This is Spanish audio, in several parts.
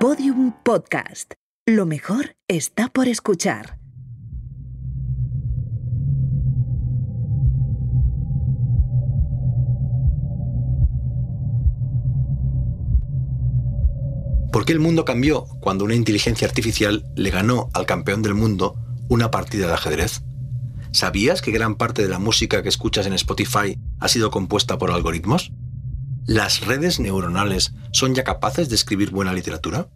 Podium Podcast. Lo mejor está por escuchar. ¿Por qué el mundo cambió cuando una inteligencia artificial le ganó al campeón del mundo una partida de ajedrez? ¿Sabías que gran parte de la música que escuchas en Spotify ha sido compuesta por algoritmos? ¿Las redes neuronales son ya capaces de escribir buena literatura?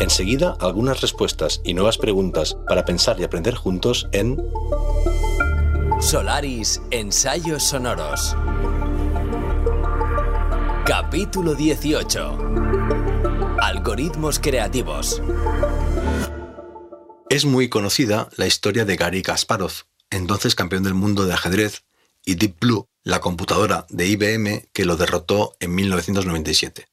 Enseguida, algunas respuestas y nuevas preguntas para pensar y aprender juntos en Solaris Ensayos Sonoros. Capítulo 18. Algoritmos creativos. Es muy conocida la historia de Gary Kasparov, entonces campeón del mundo de ajedrez, y Deep Blue, la computadora de IBM que lo derrotó en 1997.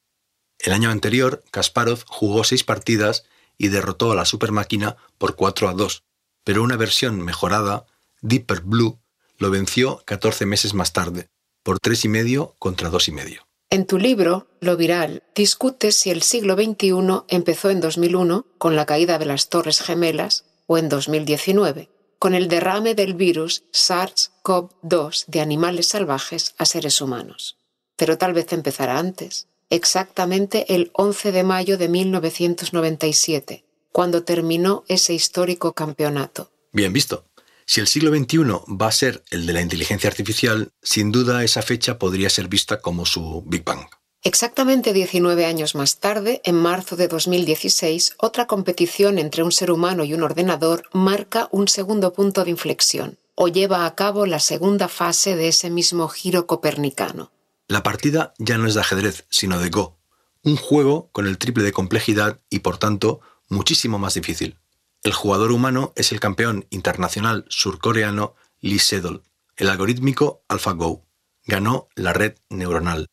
El año anterior, Kasparov jugó seis partidas y derrotó a la supermáquina por 4 a 2, pero una versión mejorada, Deeper Blue, lo venció 14 meses más tarde, por tres y medio contra dos y medio. En tu libro, Lo Viral, discutes si el siglo XXI empezó en 2001 con la caída de las Torres Gemelas o en 2019 con el derrame del virus SARS-CoV-2 de animales salvajes a seres humanos. Pero tal vez empezará antes, exactamente el 11 de mayo de 1997, cuando terminó ese histórico campeonato. Bien visto. Si el siglo XXI va a ser el de la inteligencia artificial, sin duda esa fecha podría ser vista como su Big Bang. Exactamente 19 años más tarde, en marzo de 2016, otra competición entre un ser humano y un ordenador marca un segundo punto de inflexión, o lleva a cabo la segunda fase de ese mismo giro copernicano. La partida ya no es de ajedrez, sino de Go, un juego con el triple de complejidad y por tanto muchísimo más difícil. El jugador humano es el campeón internacional surcoreano Lee Sedol. El algorítmico AlphaGo ganó la red neuronal.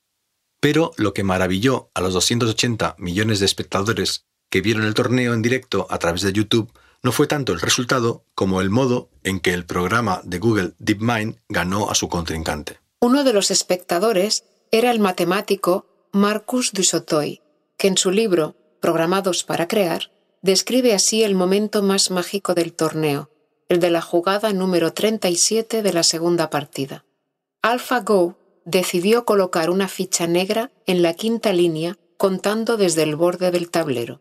Pero lo que maravilló a los 280 millones de espectadores que vieron el torneo en directo a través de YouTube no fue tanto el resultado como el modo en que el programa de Google DeepMind ganó a su contrincante. Uno de los espectadores era el matemático Marcus Dusotoy, que en su libro Programados para Crear describe así el momento más mágico del torneo, el de la jugada número 37 de la segunda partida. AlphaGo decidió colocar una ficha negra en la quinta línea contando desde el borde del tablero.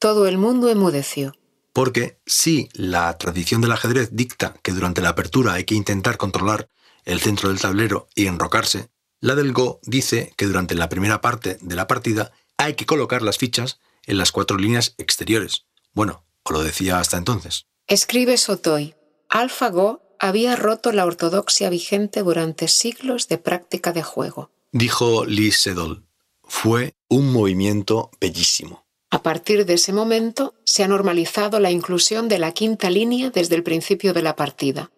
Todo el mundo emudeció. Porque si la tradición del ajedrez dicta que durante la apertura hay que intentar controlar el centro del tablero y enrocarse, la del Go dice que durante la primera parte de la partida hay que colocar las fichas en las cuatro líneas exteriores. Bueno, o lo decía hasta entonces. Escribe Sotoy. AlphaGo había roto la ortodoxia vigente durante siglos de práctica de juego. Dijo Lee Sedol. Fue un movimiento bellísimo. A partir de ese momento se ha normalizado la inclusión de la quinta línea desde el principio de la partida.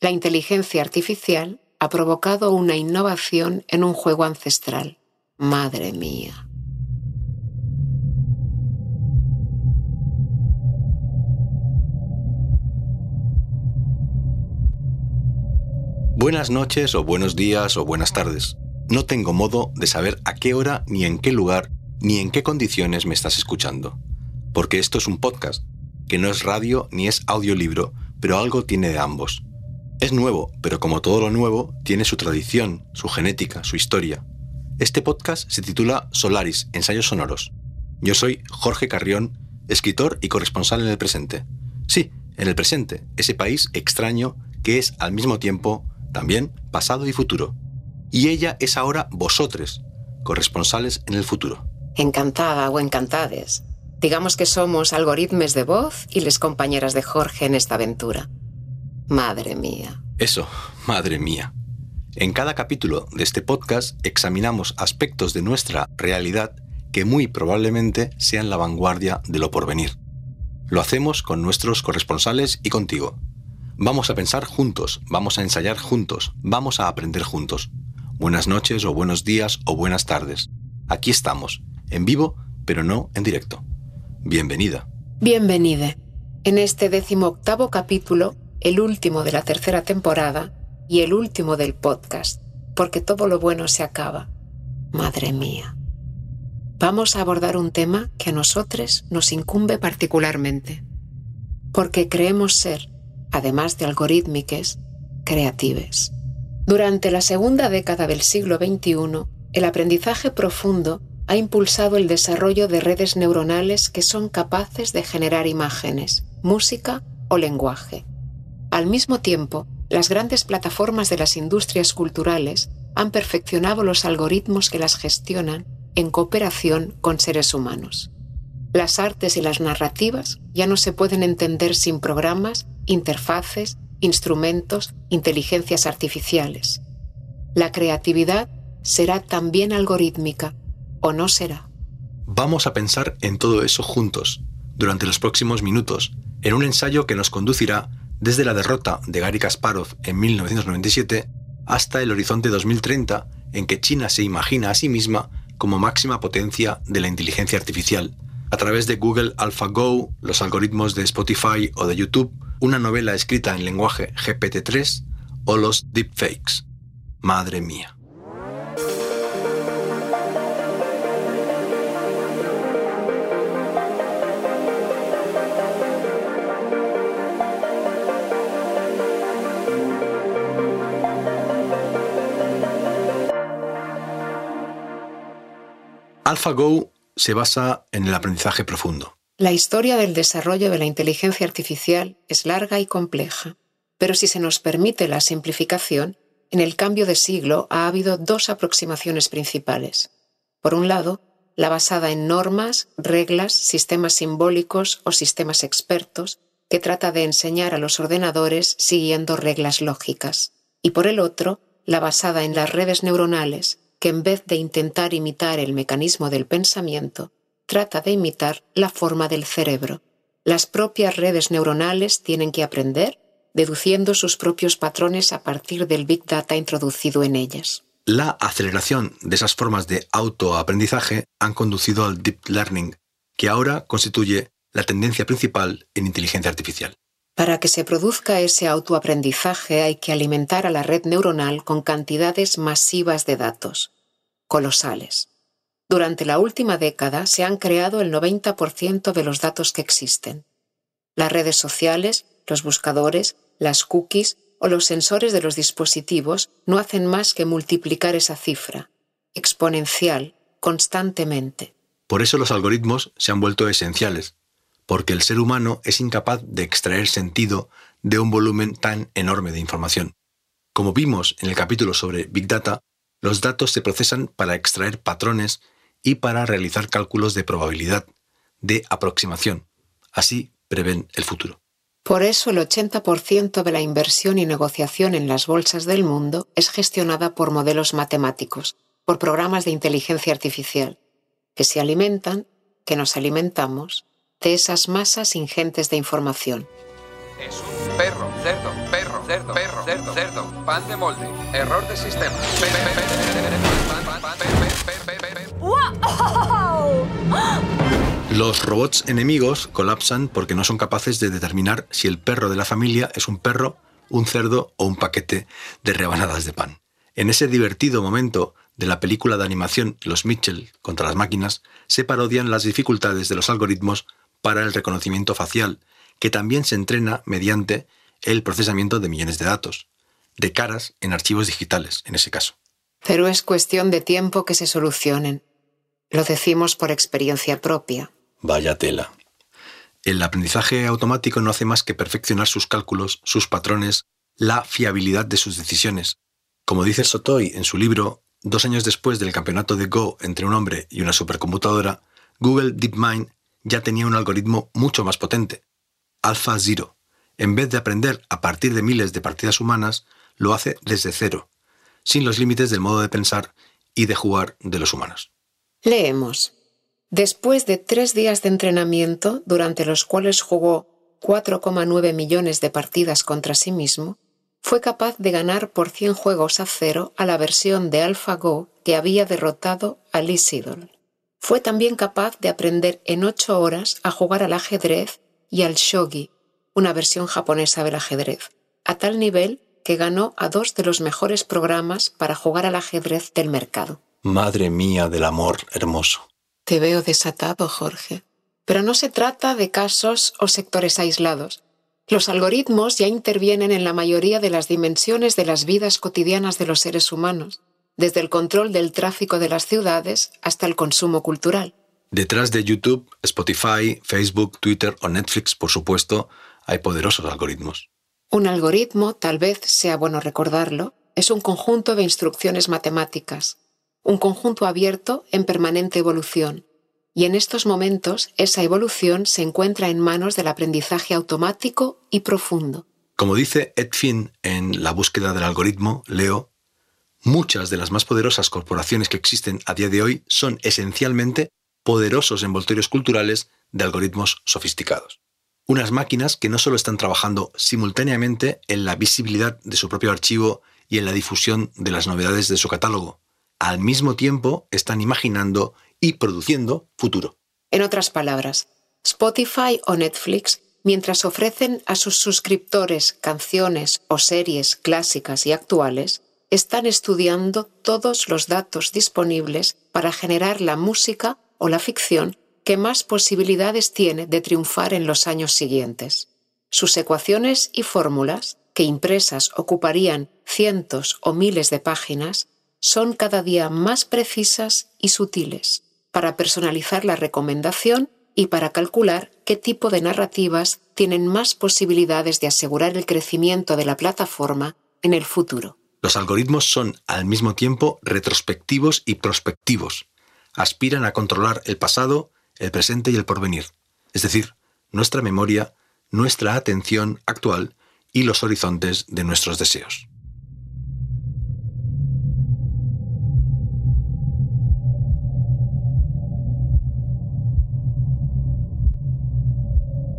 La inteligencia artificial ha provocado una innovación en un juego ancestral. Madre mía. Buenas noches o buenos días o buenas tardes. No tengo modo de saber a qué hora, ni en qué lugar, ni en qué condiciones me estás escuchando. Porque esto es un podcast, que no es radio ni es audiolibro, pero algo tiene de ambos. Es nuevo, pero como todo lo nuevo, tiene su tradición, su genética, su historia. Este podcast se titula Solaris, Ensayos Sonoros. Yo soy Jorge Carrión, escritor y corresponsal en el presente. Sí, en el presente, ese país extraño que es al mismo tiempo también pasado y futuro. Y ella es ahora vosotros, corresponsales en el futuro. Encantada o encantades. Digamos que somos algoritmos de voz y les compañeras de Jorge en esta aventura. Madre mía. Eso, madre mía. En cada capítulo de este podcast examinamos aspectos de nuestra realidad que muy probablemente sean la vanguardia de lo porvenir. Lo hacemos con nuestros corresponsales y contigo. Vamos a pensar juntos, vamos a ensayar juntos, vamos a aprender juntos. Buenas noches o buenos días o buenas tardes. Aquí estamos, en vivo, pero no en directo. Bienvenida. Bienvenide. En este décimo octavo capítulo, el último de la tercera temporada y el último del podcast, porque todo lo bueno se acaba. Madre mía. Vamos a abordar un tema que a nosotros nos incumbe particularmente, porque creemos ser, además de algorítmiques, creatives. Durante la segunda década del siglo XXI, el aprendizaje profundo ha impulsado el desarrollo de redes neuronales que son capaces de generar imágenes, música o lenguaje. Al mismo tiempo, las grandes plataformas de las industrias culturales han perfeccionado los algoritmos que las gestionan en cooperación con seres humanos. Las artes y las narrativas ya no se pueden entender sin programas, interfaces, instrumentos, inteligencias artificiales. La creatividad será también algorítmica o no será. Vamos a pensar en todo eso juntos, durante los próximos minutos, en un ensayo que nos conducirá desde la derrota de Gary Kasparov en 1997 hasta el horizonte 2030 en que China se imagina a sí misma como máxima potencia de la inteligencia artificial, a través de Google AlphaGo, los algoritmos de Spotify o de YouTube, una novela escrita en lenguaje GPT-3 o los deepfakes. Madre mía. AlphaGo se basa en el aprendizaje profundo. La historia del desarrollo de la inteligencia artificial es larga y compleja, pero si se nos permite la simplificación, en el cambio de siglo ha habido dos aproximaciones principales. Por un lado, la basada en normas, reglas, sistemas simbólicos o sistemas expertos, que trata de enseñar a los ordenadores siguiendo reglas lógicas. Y por el otro, la basada en las redes neuronales, que en vez de intentar imitar el mecanismo del pensamiento, trata de imitar la forma del cerebro. Las propias redes neuronales tienen que aprender deduciendo sus propios patrones a partir del Big Data introducido en ellas. La aceleración de esas formas de autoaprendizaje han conducido al deep learning, que ahora constituye la tendencia principal en inteligencia artificial. Para que se produzca ese autoaprendizaje hay que alimentar a la red neuronal con cantidades masivas de datos, colosales. Durante la última década se han creado el 90% de los datos que existen. Las redes sociales, los buscadores, las cookies o los sensores de los dispositivos no hacen más que multiplicar esa cifra, exponencial, constantemente. Por eso los algoritmos se han vuelto esenciales, porque el ser humano es incapaz de extraer sentido de un volumen tan enorme de información. Como vimos en el capítulo sobre Big Data, los datos se procesan para extraer patrones y para realizar cálculos de probabilidad, de aproximación. Así prevén el futuro. Por eso el 80% de la inversión y negociación en las bolsas del mundo es gestionada por modelos matemáticos, por programas de inteligencia artificial, que se alimentan, que nos alimentamos de esas masas ingentes de información. Es un perro, cerdo, perro, cerdo, perro, cerdo, cerdo, pan de molde, error de sistema. Los robots enemigos colapsan porque no son capaces de determinar si el perro de la familia es un perro, un cerdo o un paquete de rebanadas de pan. En ese divertido momento de la película de animación Los Mitchell contra las máquinas, se parodian las dificultades de los algoritmos para el reconocimiento facial, que también se entrena mediante el procesamiento de millones de datos, de caras en archivos digitales, en ese caso. Pero es cuestión de tiempo que se solucionen. Lo decimos por experiencia propia. Vaya tela. El aprendizaje automático no hace más que perfeccionar sus cálculos, sus patrones, la fiabilidad de sus decisiones. Como dice Sotoy en su libro, dos años después del campeonato de Go entre un hombre y una supercomputadora, Google DeepMind ya tenía un algoritmo mucho más potente, AlphaZero. En vez de aprender a partir de miles de partidas humanas, lo hace desde cero, sin los límites del modo de pensar y de jugar de los humanos. Leemos. Después de tres días de entrenamiento, durante los cuales jugó 4,9 millones de partidas contra sí mismo, fue capaz de ganar por 100 juegos a cero a la versión de AlphaGo que había derrotado a Lee Sedol. Fue también capaz de aprender en ocho horas a jugar al ajedrez y al shogi, una versión japonesa del ajedrez, a tal nivel que ganó a dos de los mejores programas para jugar al ajedrez del mercado. Madre mía del amor hermoso. Te veo desatado, Jorge. Pero no se trata de casos o sectores aislados. Los algoritmos ya intervienen en la mayoría de las dimensiones de las vidas cotidianas de los seres humanos, desde el control del tráfico de las ciudades hasta el consumo cultural. Detrás de YouTube, Spotify, Facebook, Twitter o Netflix, por supuesto, hay poderosos algoritmos. Un algoritmo, tal vez sea bueno recordarlo, es un conjunto de instrucciones matemáticas, un conjunto abierto en permanente evolución. Y en estos momentos esa evolución se encuentra en manos del aprendizaje automático y profundo. Como dice Ed Finn en La búsqueda del algoritmo, leo, muchas de las más poderosas corporaciones que existen a día de hoy son esencialmente poderosos envoltorios culturales de algoritmos sofisticados. Unas máquinas que no solo están trabajando simultáneamente en la visibilidad de su propio archivo y en la difusión de las novedades de su catálogo, al mismo tiempo están imaginando y produciendo futuro. En otras palabras, Spotify o Netflix, mientras ofrecen a sus suscriptores canciones o series clásicas y actuales, están estudiando todos los datos disponibles para generar la música o la ficción que más posibilidades tiene de triunfar en los años siguientes. Sus ecuaciones y fórmulas, que impresas ocuparían cientos o miles de páginas, son cada día más precisas y sutiles para personalizar la recomendación y para calcular qué tipo de narrativas tienen más posibilidades de asegurar el crecimiento de la plataforma en el futuro. Los algoritmos son al mismo tiempo retrospectivos y prospectivos. Aspiran a controlar el pasado, el presente y el porvenir, es decir, nuestra memoria, nuestra atención actual y los horizontes de nuestros deseos.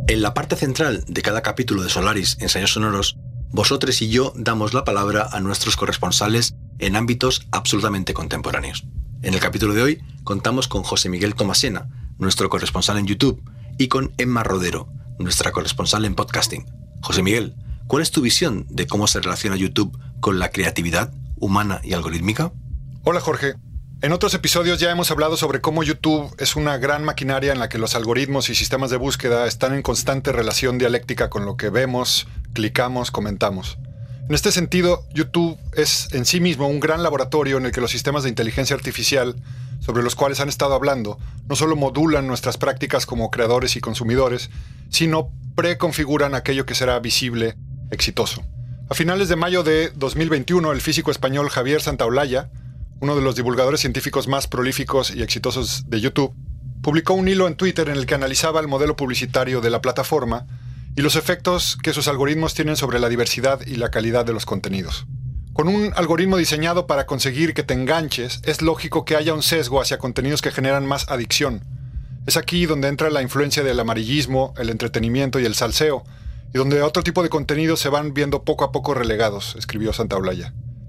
En la parte central de cada capítulo de Solaris Ensayos Sonoros, vosotros y yo damos la palabra a nuestros corresponsales en ámbitos absolutamente contemporáneos. En el capítulo de hoy contamos con José Miguel Tomasena, nuestro corresponsal en YouTube, y con Emma Rodero, nuestra corresponsal en podcasting. José Miguel, ¿cuál es tu visión de cómo se relaciona YouTube con la creatividad humana y algorítmica? Hola Jorge, en otros episodios ya hemos hablado sobre cómo YouTube es una gran maquinaria en la que los algoritmos y sistemas de búsqueda están en constante relación dialéctica con lo que vemos, clicamos, comentamos. En este sentido, YouTube es en sí mismo un gran laboratorio en el que los sistemas de inteligencia artificial, sobre los cuales han estado hablando, no solo modulan nuestras prácticas como creadores y consumidores, sino preconfiguran aquello que será visible, exitoso. A finales de mayo de 2021, el físico español Javier Santaolalla uno de los divulgadores científicos más prolíficos y exitosos de YouTube, publicó un hilo en Twitter en el que analizaba el modelo publicitario de la plataforma y los efectos que sus algoritmos tienen sobre la diversidad y la calidad de los contenidos. Con un algoritmo diseñado para conseguir que te enganches, es lógico que haya un sesgo hacia contenidos que generan más adicción. Es aquí donde entra la influencia del amarillismo, el entretenimiento y el salseo, y donde otro tipo de contenidos se van viendo poco a poco relegados, escribió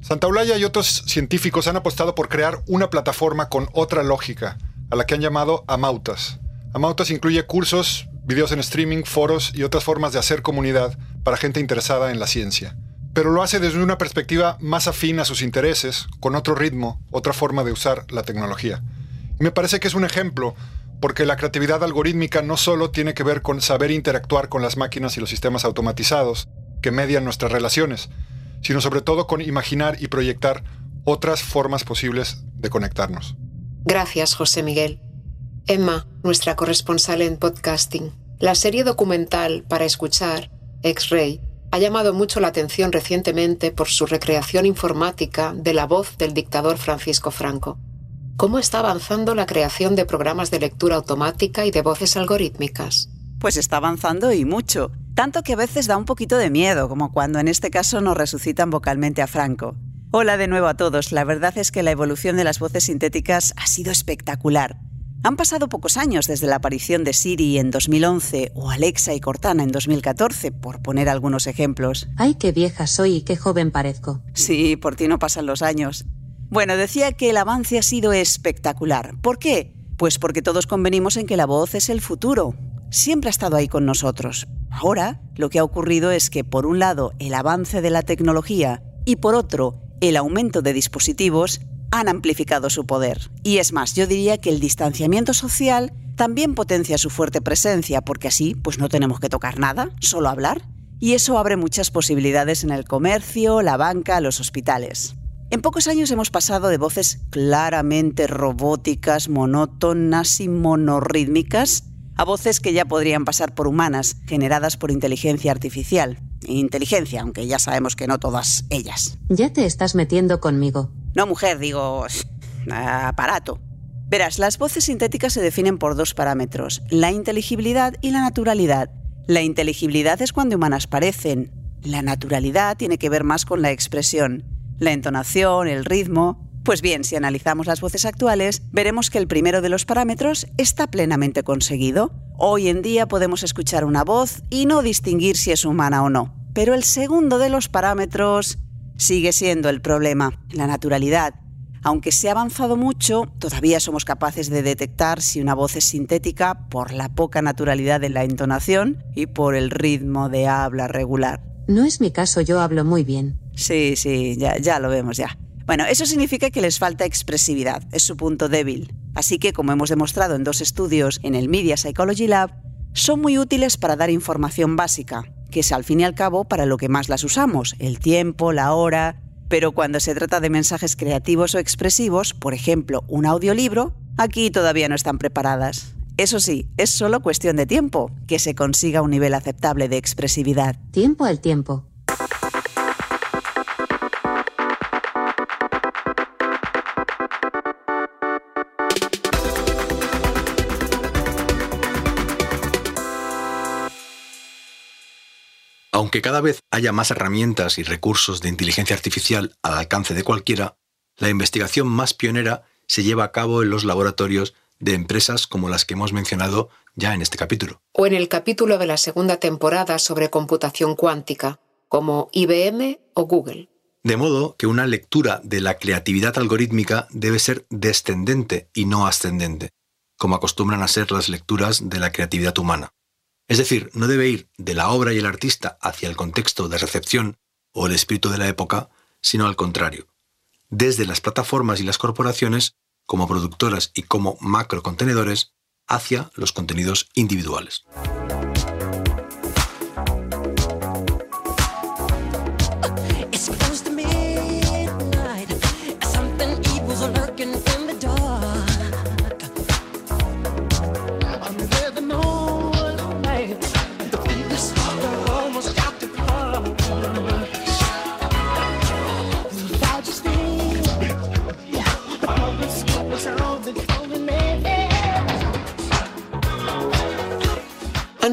Santaolalla y otros científicos han apostado por crear una plataforma con otra lógica, a la que han llamado Amautas. Amautas incluye cursos, videos en streaming, foros y otras formas de hacer comunidad para gente interesada en la ciencia. Pero lo hace desde una perspectiva más afín a sus intereses, con otro ritmo, otra forma de usar la tecnología. Me parece que es un ejemplo, porque la creatividad algorítmica no solo tiene que ver con saber interactuar con las máquinas y los sistemas automatizados que median nuestras relaciones, sino sobre todo con imaginar y proyectar otras formas posibles de conectarnos. Gracias, José Miguel. Emma, nuestra corresponsal en podcasting. La serie documental para escuchar, X-Ray, ha llamado mucho la atención recientemente por su recreación informática de la voz del dictador Francisco Franco. ¿Cómo está avanzando la creación de programas de lectura automática y de voces algorítmicas? Pues está avanzando y mucho. Tanto que a veces da un poquito de miedo, como cuando en este caso nos resucitan vocalmente a Franco. Hola de nuevo a todos. La verdad es que la evolución de las voces sintéticas ha sido espectacular. Han pasado pocos años desde la aparición de Siri en 2011 o Alexa y Cortana en 2014, por poner algunos ejemplos. Ay, qué vieja soy y qué joven parezco. Sí, por ti no pasan los años. Bueno, decía que el avance ha sido espectacular. ¿Por qué? Pues porque todos convenimos en que la voz es el futuro, siempre ha estado ahí con nosotros. Ahora, lo que ha ocurrido es que, por un lado, el avance de la tecnología y, por otro, el aumento de dispositivos han amplificado su poder. Y es más, yo diría que el distanciamiento social también potencia su fuerte presencia, porque así pues no tenemos que tocar nada, solo hablar. Y eso abre muchas posibilidades en el comercio, la banca, los hospitales. En pocos años hemos pasado de voces claramente robóticas, monótonas y monorrítmicas a voces que ya podrían pasar por humanas, generadas por inteligencia artificial. Inteligencia, aunque ya sabemos que no todas ellas. Ya te estás metiendo conmigo. No, mujer, digo... aparato. Verás, las voces sintéticas se definen por dos parámetros, la inteligibilidad y la naturalidad. La inteligibilidad es cuando humanas parecen. La naturalidad tiene que ver más con la expresión, la entonación, el ritmo. Pues bien, si analizamos las voces actuales, veremos que el primero de los parámetros está plenamente conseguido. Hoy en día podemos escuchar una voz y no distinguir si es humana o no. Pero el segundo de los parámetros sigue siendo el problema, la naturalidad. Aunque se ha avanzado mucho, todavía somos capaces de detectar si una voz es sintética por la poca naturalidad de la entonación y por el ritmo de habla regular. No es mi caso, yo hablo muy bien. Sí, sí, ya, ya lo vemos ya. Bueno, eso significa que les falta expresividad, es su punto débil. Así que, como hemos demostrado en dos estudios en el Media Psychology Lab, son muy útiles para dar información básica, que es al fin y al cabo para lo que más las usamos, el tiempo, la hora. Pero cuando se trata de mensajes creativos o expresivos, por ejemplo, un audiolibro, aquí todavía no están preparadas. Eso sí, es solo cuestión de tiempo que se consiga un nivel aceptable de expresividad. Tiempo al tiempo. Aunque cada vez haya más herramientas y recursos de inteligencia artificial al alcance de cualquiera, la investigación más pionera se lleva a cabo en los laboratorios de empresas como las que hemos mencionado ya en este capítulo. O en el capítulo de la segunda temporada sobre computación cuántica, como IBM o Google. De modo que una lectura de la creatividad algorítmica debe ser descendente y no ascendente, como acostumbran a ser las lecturas de la creatividad humana. Es decir, no debe ir de la obra y el artista hacia el contexto de recepción o el espíritu de la época, sino al contrario, desde las plataformas y las corporaciones, como productoras y como macrocontenedores, hacia los contenidos individuales.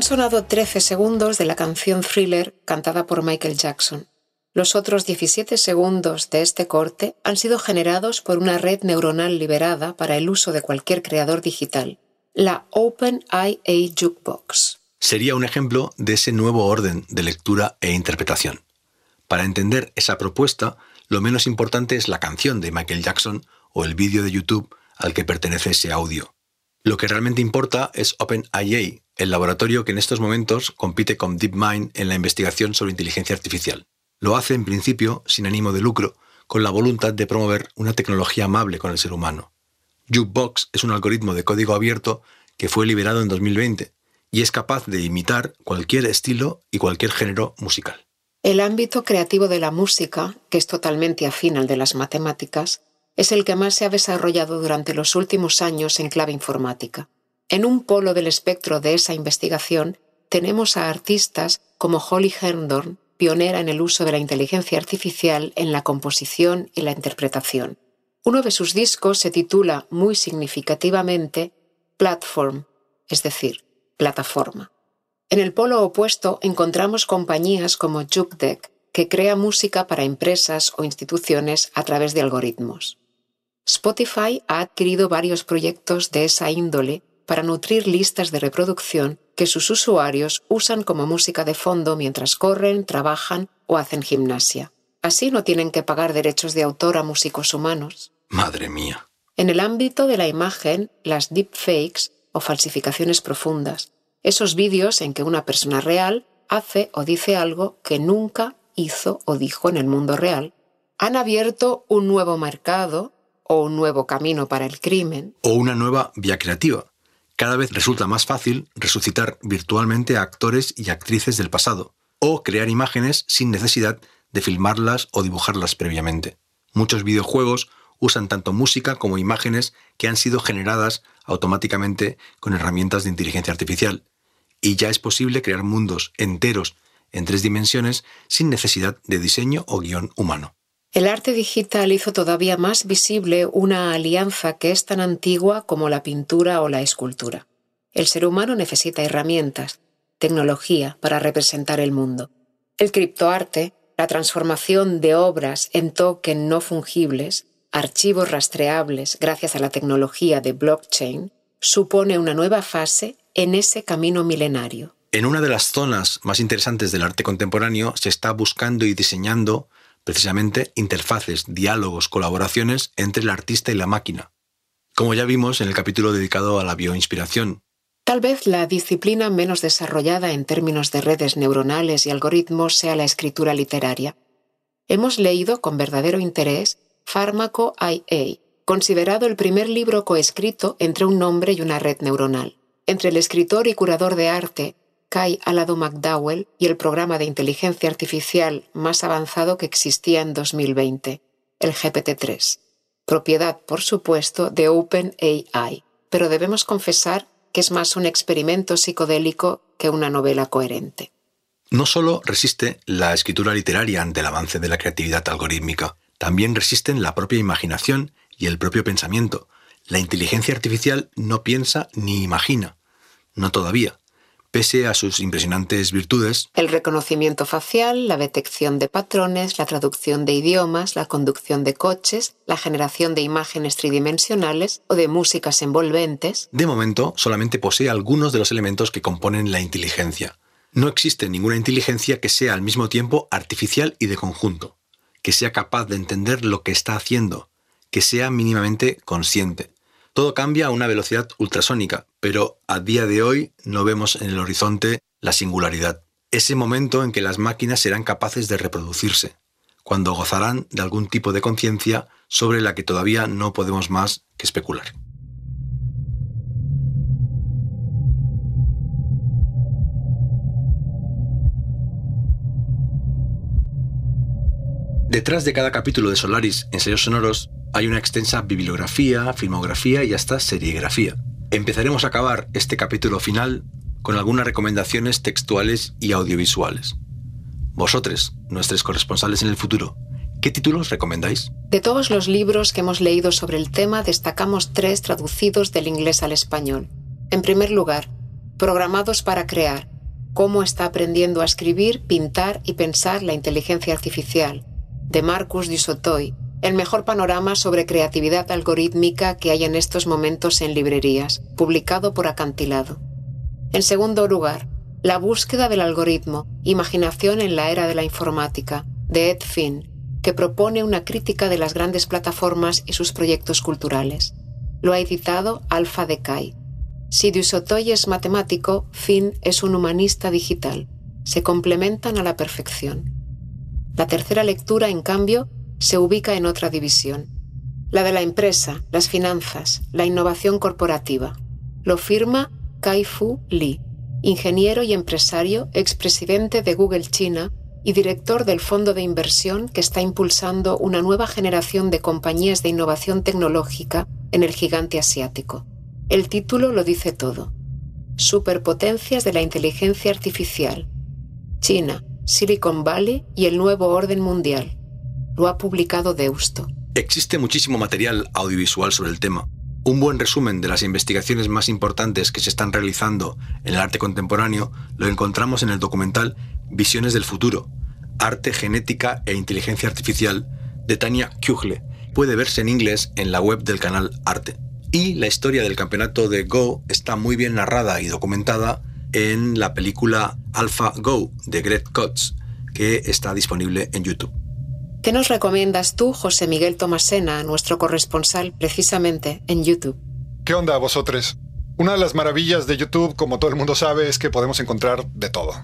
Sonado 13 segundos de la canción Thriller cantada por Michael Jackson. Los otros 17 segundos de este corte han sido generados por una red neuronal liberada para el uso de cualquier creador digital, la OpenIA Jukebox. Sería un ejemplo de ese nuevo orden de lectura e interpretación. Para entender esa propuesta, lo menos importante es la canción de Michael Jackson o el vídeo de YouTube al que pertenece ese audio. Lo que realmente importa es OpenIA, el laboratorio que en estos momentos compite con DeepMind en la investigación sobre inteligencia artificial. Lo hace en principio sin ánimo de lucro, con la voluntad de promover una tecnología amable con el ser humano. Jukebox es un algoritmo de código abierto que fue liberado en 2020 y es capaz de imitar cualquier estilo y cualquier género musical. El ámbito creativo de la música, que es totalmente afín al de las matemáticas, es el que más se ha desarrollado durante los últimos años en clave informática. En un polo del espectro de esa investigación tenemos a artistas como Holly Herndon, pionera en el uso de la inteligencia artificial en la composición y la interpretación. Uno de sus discos se titula muy significativamente Platform, es decir, plataforma. En el polo opuesto encontramos compañías como JukeDeck, que crea música para empresas o instituciones a través de algoritmos. Spotify ha adquirido varios proyectos de esa índole para nutrir listas de reproducción que sus usuarios usan como música de fondo mientras corren, trabajan o hacen gimnasia. Así no tienen que pagar derechos de autor a músicos humanos. Madre mía. En el ámbito de la imagen, las deepfakes o falsificaciones profundas Esos vídeos en que una persona real hace o dice algo que nunca hizo o dijo en el mundo real, han abierto un nuevo mercado o un nuevo camino para el crimen. O una nueva vía creativa. Cada vez resulta más fácil resucitar virtualmente a actores y actrices del pasado, o crear imágenes sin necesidad de filmarlas o dibujarlas previamente. Muchos videojuegos usan tanto música como imágenes que han sido generadas automáticamente con herramientas de inteligencia artificial, y ya es posible crear mundos enteros en tres dimensiones sin necesidad de diseño o guion humano. El arte digital hizo todavía más visible una alianza que es tan antigua como la pintura o la escultura. El ser humano necesita herramientas, tecnología para representar el mundo. El criptoarte, la transformación de obras en token no fungibles, archivos rastreables gracias a la tecnología de blockchain, supone una nueva fase en ese camino milenario. En una de las zonas más interesantes del arte contemporáneo se está buscando y diseñando precisamente interfaces, diálogos, colaboraciones entre el artista y la máquina. Como ya vimos en el capítulo dedicado a la bioinspiración. Tal vez la disciplina menos desarrollada en términos de redes neuronales y algoritmos sea la escritura literaria. Hemos leído con verdadero interés Fármaco IA, considerado el primer libro coescrito entre un nombre y una red neuronal entre el escritor y curador de arte Kai Alado McDowell y el programa de inteligencia artificial más avanzado que existía en 2020, el GPT-3, propiedad, por supuesto, de OpenAI, pero debemos confesar que es más un experimento psicodélico que una novela coherente. No solo resiste la escritura literaria ante el avance de la creatividad algorítmica, también resisten la propia imaginación y el propio pensamiento, la inteligencia artificial no piensa ni imagina, no todavía, pese a sus impresionantes virtudes. El reconocimiento facial, la detección de patrones, la traducción de idiomas, la conducción de coches, la generación de imágenes tridimensionales o de músicas envolventes. De momento, solamente posee algunos de los elementos que componen la inteligencia. No existe ninguna inteligencia que sea al mismo tiempo artificial y de conjunto, que sea capaz de entender lo que está haciendo, que sea mínimamente consciente. Todo cambia a una velocidad ultrasónica, pero a día de hoy no vemos en el horizonte la singularidad, ese momento en que las máquinas serán capaces de reproducirse, cuando gozarán de algún tipo de conciencia sobre la que todavía no podemos más que especular. Detrás de cada capítulo de Solaris, Ensayos Sonoros, hay una extensa bibliografía, filmografía y hasta serigrafía. Empezaremos a acabar este capítulo final con algunas recomendaciones textuales y audiovisuales. Vosotros, nuestros corresponsales en el futuro, ¿qué títulos recomendáis? De todos los libros que hemos leído sobre el tema, destacamos tres traducidos del inglés al español. En primer lugar, Programados para crear, cómo está aprendiendo a escribir, pintar y pensar la inteligencia artificial, de Marcus Dusotoy, el mejor panorama sobre creatividad algorítmica que hay en estos momentos en librerías, publicado por Acantilado. En segundo lugar, La búsqueda del algoritmo, Imaginación en la era de la informática, de Ed Finn, que propone una crítica de las grandes plataformas y sus proyectos culturales. Lo ha editado Alpha Decay. Si Dusotoy es matemático, Finn es un humanista digital. Se complementan a la perfección. La tercera lectura, en cambio, se ubica en otra división, la de la empresa, las finanzas, la innovación corporativa. Lo firma Kai-Fu Lee, ingeniero y empresario, expresidente de Google China y director del fondo de inversión que está impulsando una nueva generación de compañías de innovación tecnológica en el gigante asiático. El título lo dice todo. Superpotencias de la inteligencia artificial. China, Silicon Valley y el nuevo orden mundial lo ha publicado Deusto. Existe muchísimo material audiovisual sobre el tema. Un buen resumen de las investigaciones más importantes que se están realizando en el arte contemporáneo lo encontramos en el documental Visiones del Futuro, Arte, Genética e Inteligencia Artificial de Tania Kugle. Puede verse en inglés en la web del canal Arte. Y la historia del campeonato de Go está muy bien narrada y documentada en la película Alpha Go de Greg Kotz, que está disponible en YouTube. ¿Qué nos recomiendas tú, José Miguel Tomasena, nuestro corresponsal precisamente en YouTube? ¿Qué onda vosotros? Una de las maravillas de YouTube, como todo el mundo sabe, es que podemos encontrar de todo.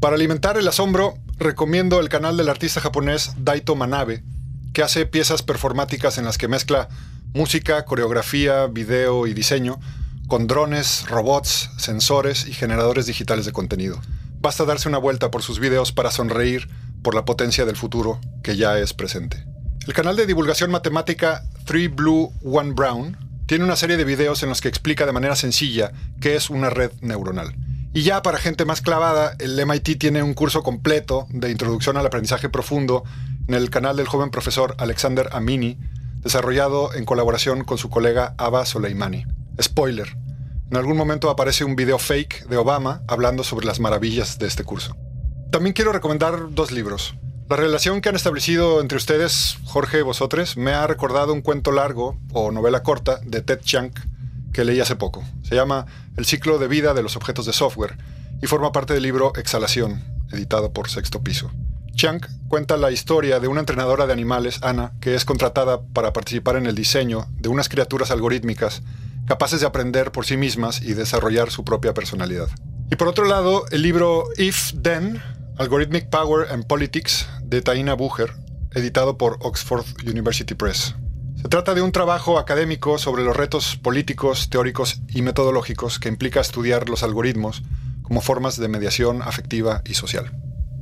Para alimentar el asombro, recomiendo el canal del artista japonés Daito Manabe, que hace piezas performáticas en las que mezcla música, coreografía, video y diseño con drones, robots, sensores y generadores digitales de contenido. Basta darse una vuelta por sus videos para sonreír por la potencia del futuro que ya es presente. El canal de divulgación matemática 3 Blue One Brown tiene una serie de videos en los que explica de manera sencilla qué es una red neuronal. Y ya para gente más clavada, el MIT tiene un curso completo de introducción al aprendizaje profundo en el canal del joven profesor Alexander Amini, desarrollado en colaboración con su colega Ava Soleimani. Spoiler, en algún momento aparece un video fake de Obama hablando sobre las maravillas de este curso. También quiero recomendar dos libros. La relación que han establecido entre ustedes, Jorge y vosotros, me ha recordado un cuento largo o novela corta de Ted Chiang que leí hace poco. Se llama El ciclo de vida de los objetos de software y forma parte del libro Exhalación, editado por Sexto Piso. Chiang cuenta la historia de una entrenadora de animales, Ana, que es contratada para participar en el diseño de unas criaturas algorítmicas capaces de aprender por sí mismas y desarrollar su propia personalidad. Y por otro lado, el libro If Then, Algorithmic Power and Politics de Taina Bucher, editado por Oxford University Press. Se trata de un trabajo académico sobre los retos políticos, teóricos y metodológicos que implica estudiar los algoritmos como formas de mediación afectiva y social.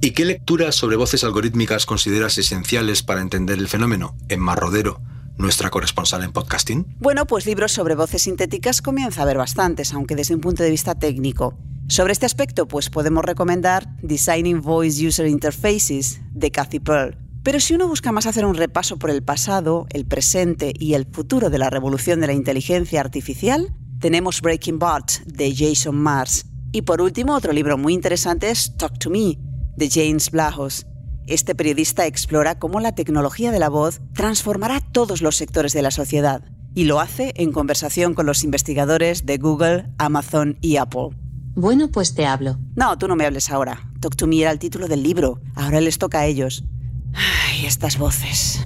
¿Y qué lecturas sobre voces algorítmicas consideras esenciales para entender el fenómeno? En Marrodero, nuestra corresponsal en podcasting. Bueno, pues libros sobre voces sintéticas comienza a haber bastantes, aunque desde un punto de vista técnico. Sobre este aspecto, pues podemos recomendar Designing Voice User Interfaces de Cathy Pearl. Pero si uno busca más hacer un repaso por el pasado, el presente y el futuro de la revolución de la inteligencia artificial, tenemos Breaking Bot de Jason Mars. Y por último, otro libro muy interesante es Talk to Me de James Blahos. Este periodista explora cómo la tecnología de la voz transformará todos los sectores de la sociedad y lo hace en conversación con los investigadores de Google, Amazon y Apple. Bueno, pues te hablo. No, tú no me hables ahora. Talk to me era el título del libro. Ahora les toca a ellos. Ay, estas voces.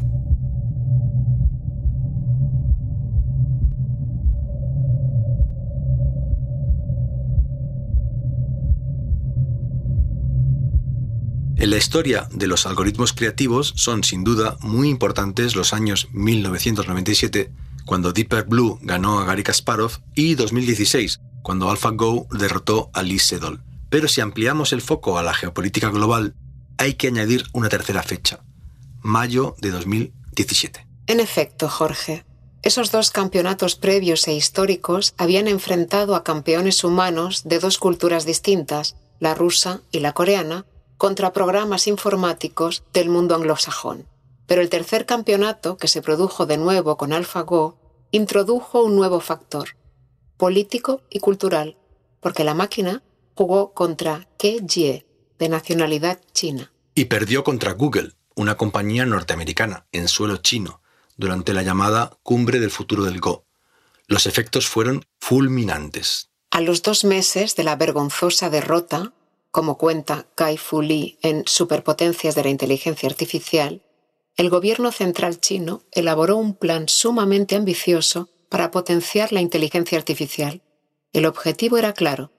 En la historia de los algoritmos creativos son sin duda muy importantes los años 1997, cuando Deeper Blue ganó a Gary Kasparov, y 2016, cuando AlphaGo derrotó a Lee Sedol. Pero si ampliamos el foco a la geopolítica global, hay que añadir una tercera fecha, mayo de 2017. En efecto, Jorge, esos dos campeonatos previos e históricos habían enfrentado a campeones humanos de dos culturas distintas, la rusa y la coreana, contra programas informáticos del mundo anglosajón. Pero el tercer campeonato, que se produjo de nuevo con AlphaGo, introdujo un nuevo factor, político y cultural, porque la máquina jugó contra Ke Jie, de nacionalidad china. Y perdió contra Google, una compañía norteamericana, en suelo chino, durante la llamada Cumbre del Futuro del Go. Los efectos fueron fulminantes. A los dos meses de la vergonzosa derrota, como cuenta Kai Fu Lee en Superpotencias de la Inteligencia Artificial, el gobierno central chino elaboró un plan sumamente ambicioso para potenciar la inteligencia artificial. El objetivo era claro,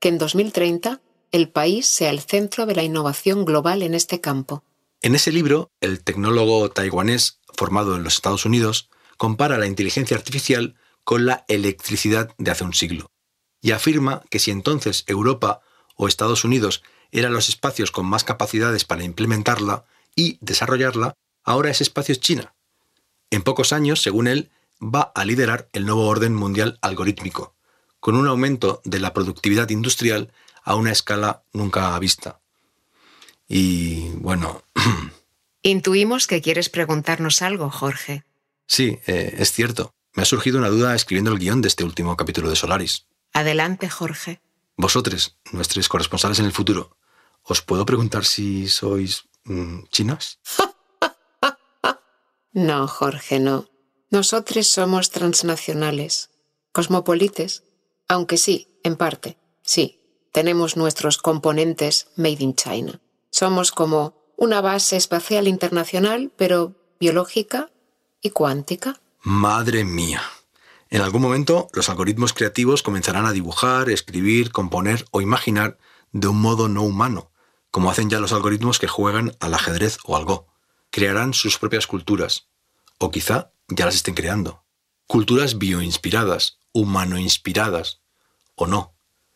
que en 2030 el país sea el centro de la innovación global en este campo. En ese libro, el tecnólogo taiwanés formado en los Estados Unidos compara la inteligencia artificial con la electricidad de hace un siglo y afirma que si entonces Europa o Estados Unidos eran los espacios con más capacidades para implementarla y desarrollarla, ahora ese espacio es China. En pocos años, según él, va a liderar el nuevo orden mundial algorítmico, con un aumento de la productividad industrial a una escala nunca vista. Y bueno... Intuimos que quieres preguntarnos algo, Jorge. Sí, eh, es cierto. Me ha surgido una duda escribiendo el guion de este último capítulo de Solaris. Adelante, Jorge. Vosotros, nuestros corresponsales en el futuro, ¿os puedo preguntar si sois mm, chinas? no, Jorge, no. Nosotros somos transnacionales, cosmopolites, aunque sí, en parte, sí, tenemos nuestros componentes made in China. Somos como una base espacial internacional, pero biológica y cuántica. Madre mía. En algún momento, los algoritmos creativos comenzarán a dibujar, escribir, componer o imaginar de un modo no humano, como hacen ya los algoritmos que juegan al ajedrez o al Go. Crearán sus propias culturas, o quizá ya las estén creando. Culturas bioinspiradas, humano-inspiradas, o no.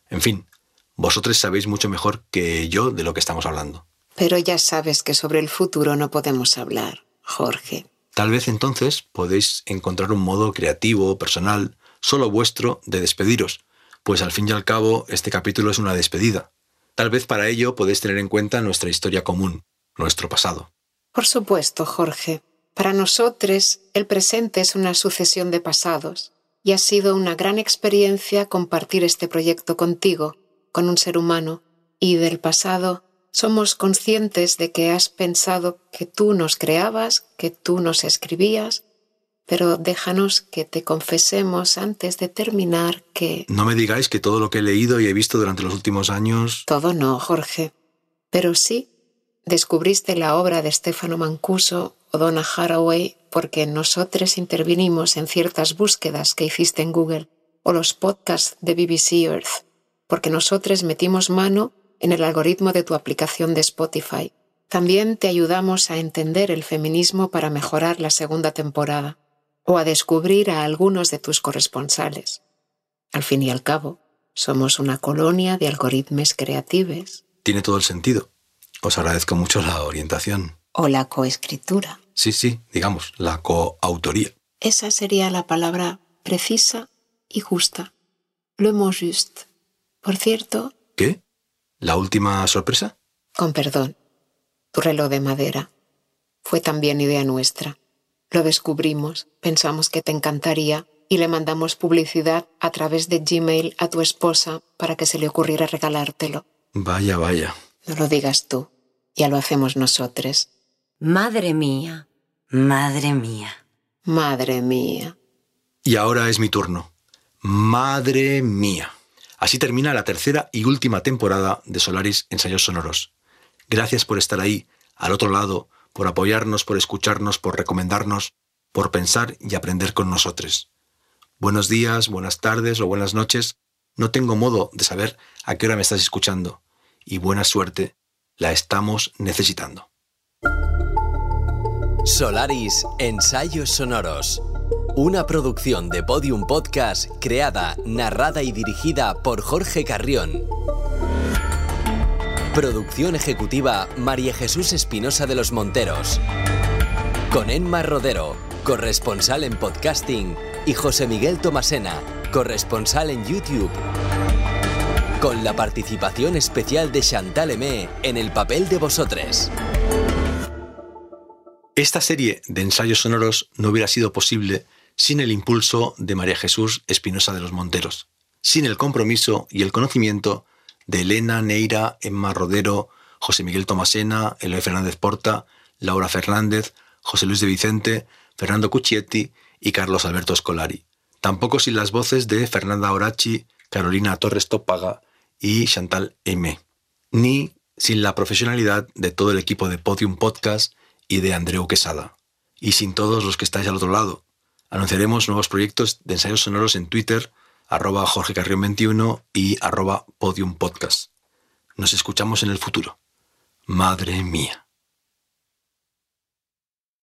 En fin, vosotros sabéis mucho mejor que yo de lo que estamos hablando. Pero ya sabes que sobre el futuro no podemos hablar, Jorge. Tal vez entonces podéis encontrar un modo creativo, personal, solo vuestro, de despediros, pues al fin y al cabo este capítulo es una despedida. Tal vez para ello podéis tener en cuenta nuestra historia común, nuestro pasado. Por supuesto, Jorge. Para nosotros, el presente es una sucesión de pasados, y ha sido una gran experiencia compartir este proyecto contigo, con un ser humano, y del pasado somos conscientes de que has pensado que tú nos creabas, que tú nos escribías, pero déjanos que te confesemos antes de terminar que... No me digáis que todo lo que he leído y he visto durante los últimos años... Todo no, Jorge. Pero sí, descubriste la obra de Stefano Mancuso o Donna Haraway porque nosotros intervinimos en ciertas búsquedas que hiciste en Google o los podcasts de BBC Earth, porque nosotros metimos mano en el algoritmo de tu aplicación de Spotify. También te ayudamos a entender el feminismo para mejorar la segunda temporada o a descubrir a algunos de tus corresponsales. Al fin y al cabo, somos una colonia de algoritmos creativos. Tiene todo el sentido. Os agradezco mucho la orientación. O la coescritura. Sí, sí, digamos, la coautoría. Esa sería la palabra precisa y justa. Le mot juste. Por cierto, ¿Qué? ¿La última sorpresa? Con perdón, tu reloj de madera. Fue también idea nuestra. Lo descubrimos, pensamos que te encantaría y le mandamos publicidad a través de Gmail a tu esposa para que se le ocurriera regalártelo. Vaya, vaya. No lo digas tú, ya lo hacemos nosotros. Madre mía, madre mía. Madre mía. Y ahora es mi turno. Madre mía. Así termina la tercera y última temporada de Solaris Ensayos Sonoros. Gracias por estar ahí, al otro lado, por apoyarnos, por escucharnos, por recomendarnos, por pensar y aprender con nosotros. Buenos días, buenas tardes o buenas noches. No tengo modo de saber a qué hora me estás escuchando. Y buena suerte, la estamos necesitando. Solaris Ensayos Sonoros. Una producción de Podium Podcast creada, narrada y dirigida por Jorge Carrión. Producción ejecutiva María Jesús Espinosa de los Monteros. Con Enma Rodero, corresponsal en podcasting, y José Miguel Tomasena, corresponsal en YouTube. Con la participación especial de Chantal Emé en el papel de vosotros. Esta serie de ensayos sonoros no hubiera sido posible sin el impulso de María Jesús Espinosa de los Monteros, sin el compromiso y el conocimiento de Elena, Neira, Emma Rodero, José Miguel Tomasena, Eloy Fernández Porta, Laura Fernández, José Luis de Vicente, Fernando Cuccietti y Carlos Alberto Scolari. Tampoco sin las voces de Fernanda Orachi, Carolina Torres Tópaga y Chantal M. Ni sin la profesionalidad de todo el equipo de Podium Podcast y de Andreu Quesada. Y sin todos los que estáis al otro lado. Anunciaremos nuevos proyectos de ensayos sonoros en Twitter, arroba Jorge Carrión 21 y arroba Podium Podcast. Nos escuchamos en el futuro. Madre mía.